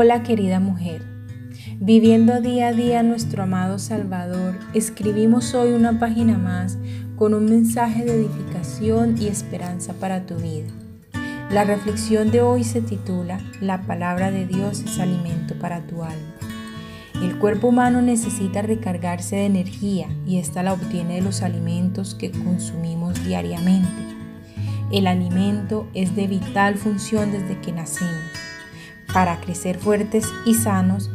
Hola querida mujer, viviendo día a día nuestro amado Salvador, escribimos hoy una página más con un mensaje de edificación y esperanza para tu vida. La reflexión de hoy se titula La palabra de Dios es alimento para tu alma. El cuerpo humano necesita recargarse de energía y esta la obtiene de los alimentos que consumimos diariamente. El alimento es de vital función desde que nacemos para crecer fuertes y sanos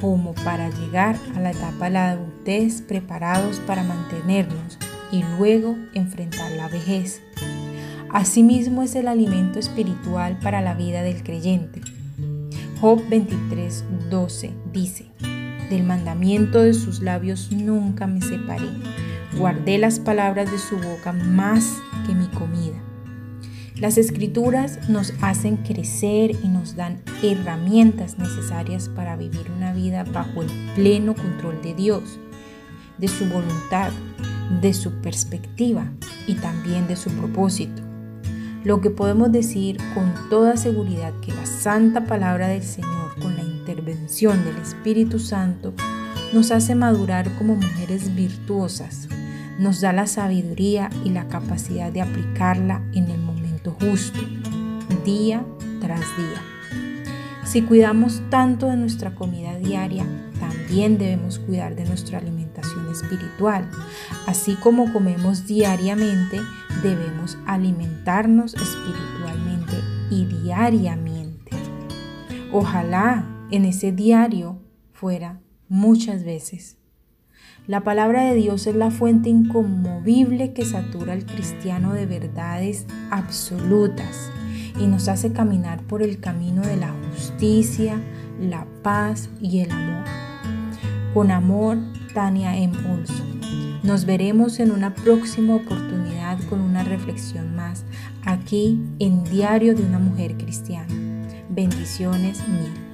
como para llegar a la etapa de la adultez preparados para mantenernos y luego enfrentar la vejez. Asimismo es el alimento espiritual para la vida del creyente. Job 23, 12 dice, Del mandamiento de sus labios nunca me separé, guardé las palabras de su boca más que mi comida. Las escrituras nos hacen crecer y nos dan herramientas necesarias para vivir una vida bajo el pleno control de Dios, de su voluntad, de su perspectiva y también de su propósito. Lo que podemos decir con toda seguridad que la santa palabra del Señor con la intervención del Espíritu Santo nos hace madurar como mujeres virtuosas, nos da la sabiduría y la capacidad de aplicarla en el justo, día tras día. Si cuidamos tanto de nuestra comida diaria, también debemos cuidar de nuestra alimentación espiritual. Así como comemos diariamente, debemos alimentarnos espiritualmente y diariamente. Ojalá en ese diario fuera muchas veces. La palabra de Dios es la fuente inconmovible que satura al cristiano de verdades absolutas y nos hace caminar por el camino de la justicia, la paz y el amor. Con amor, Tania Impulso. Nos veremos en una próxima oportunidad con una reflexión más aquí en Diario de una Mujer Cristiana. Bendiciones mil.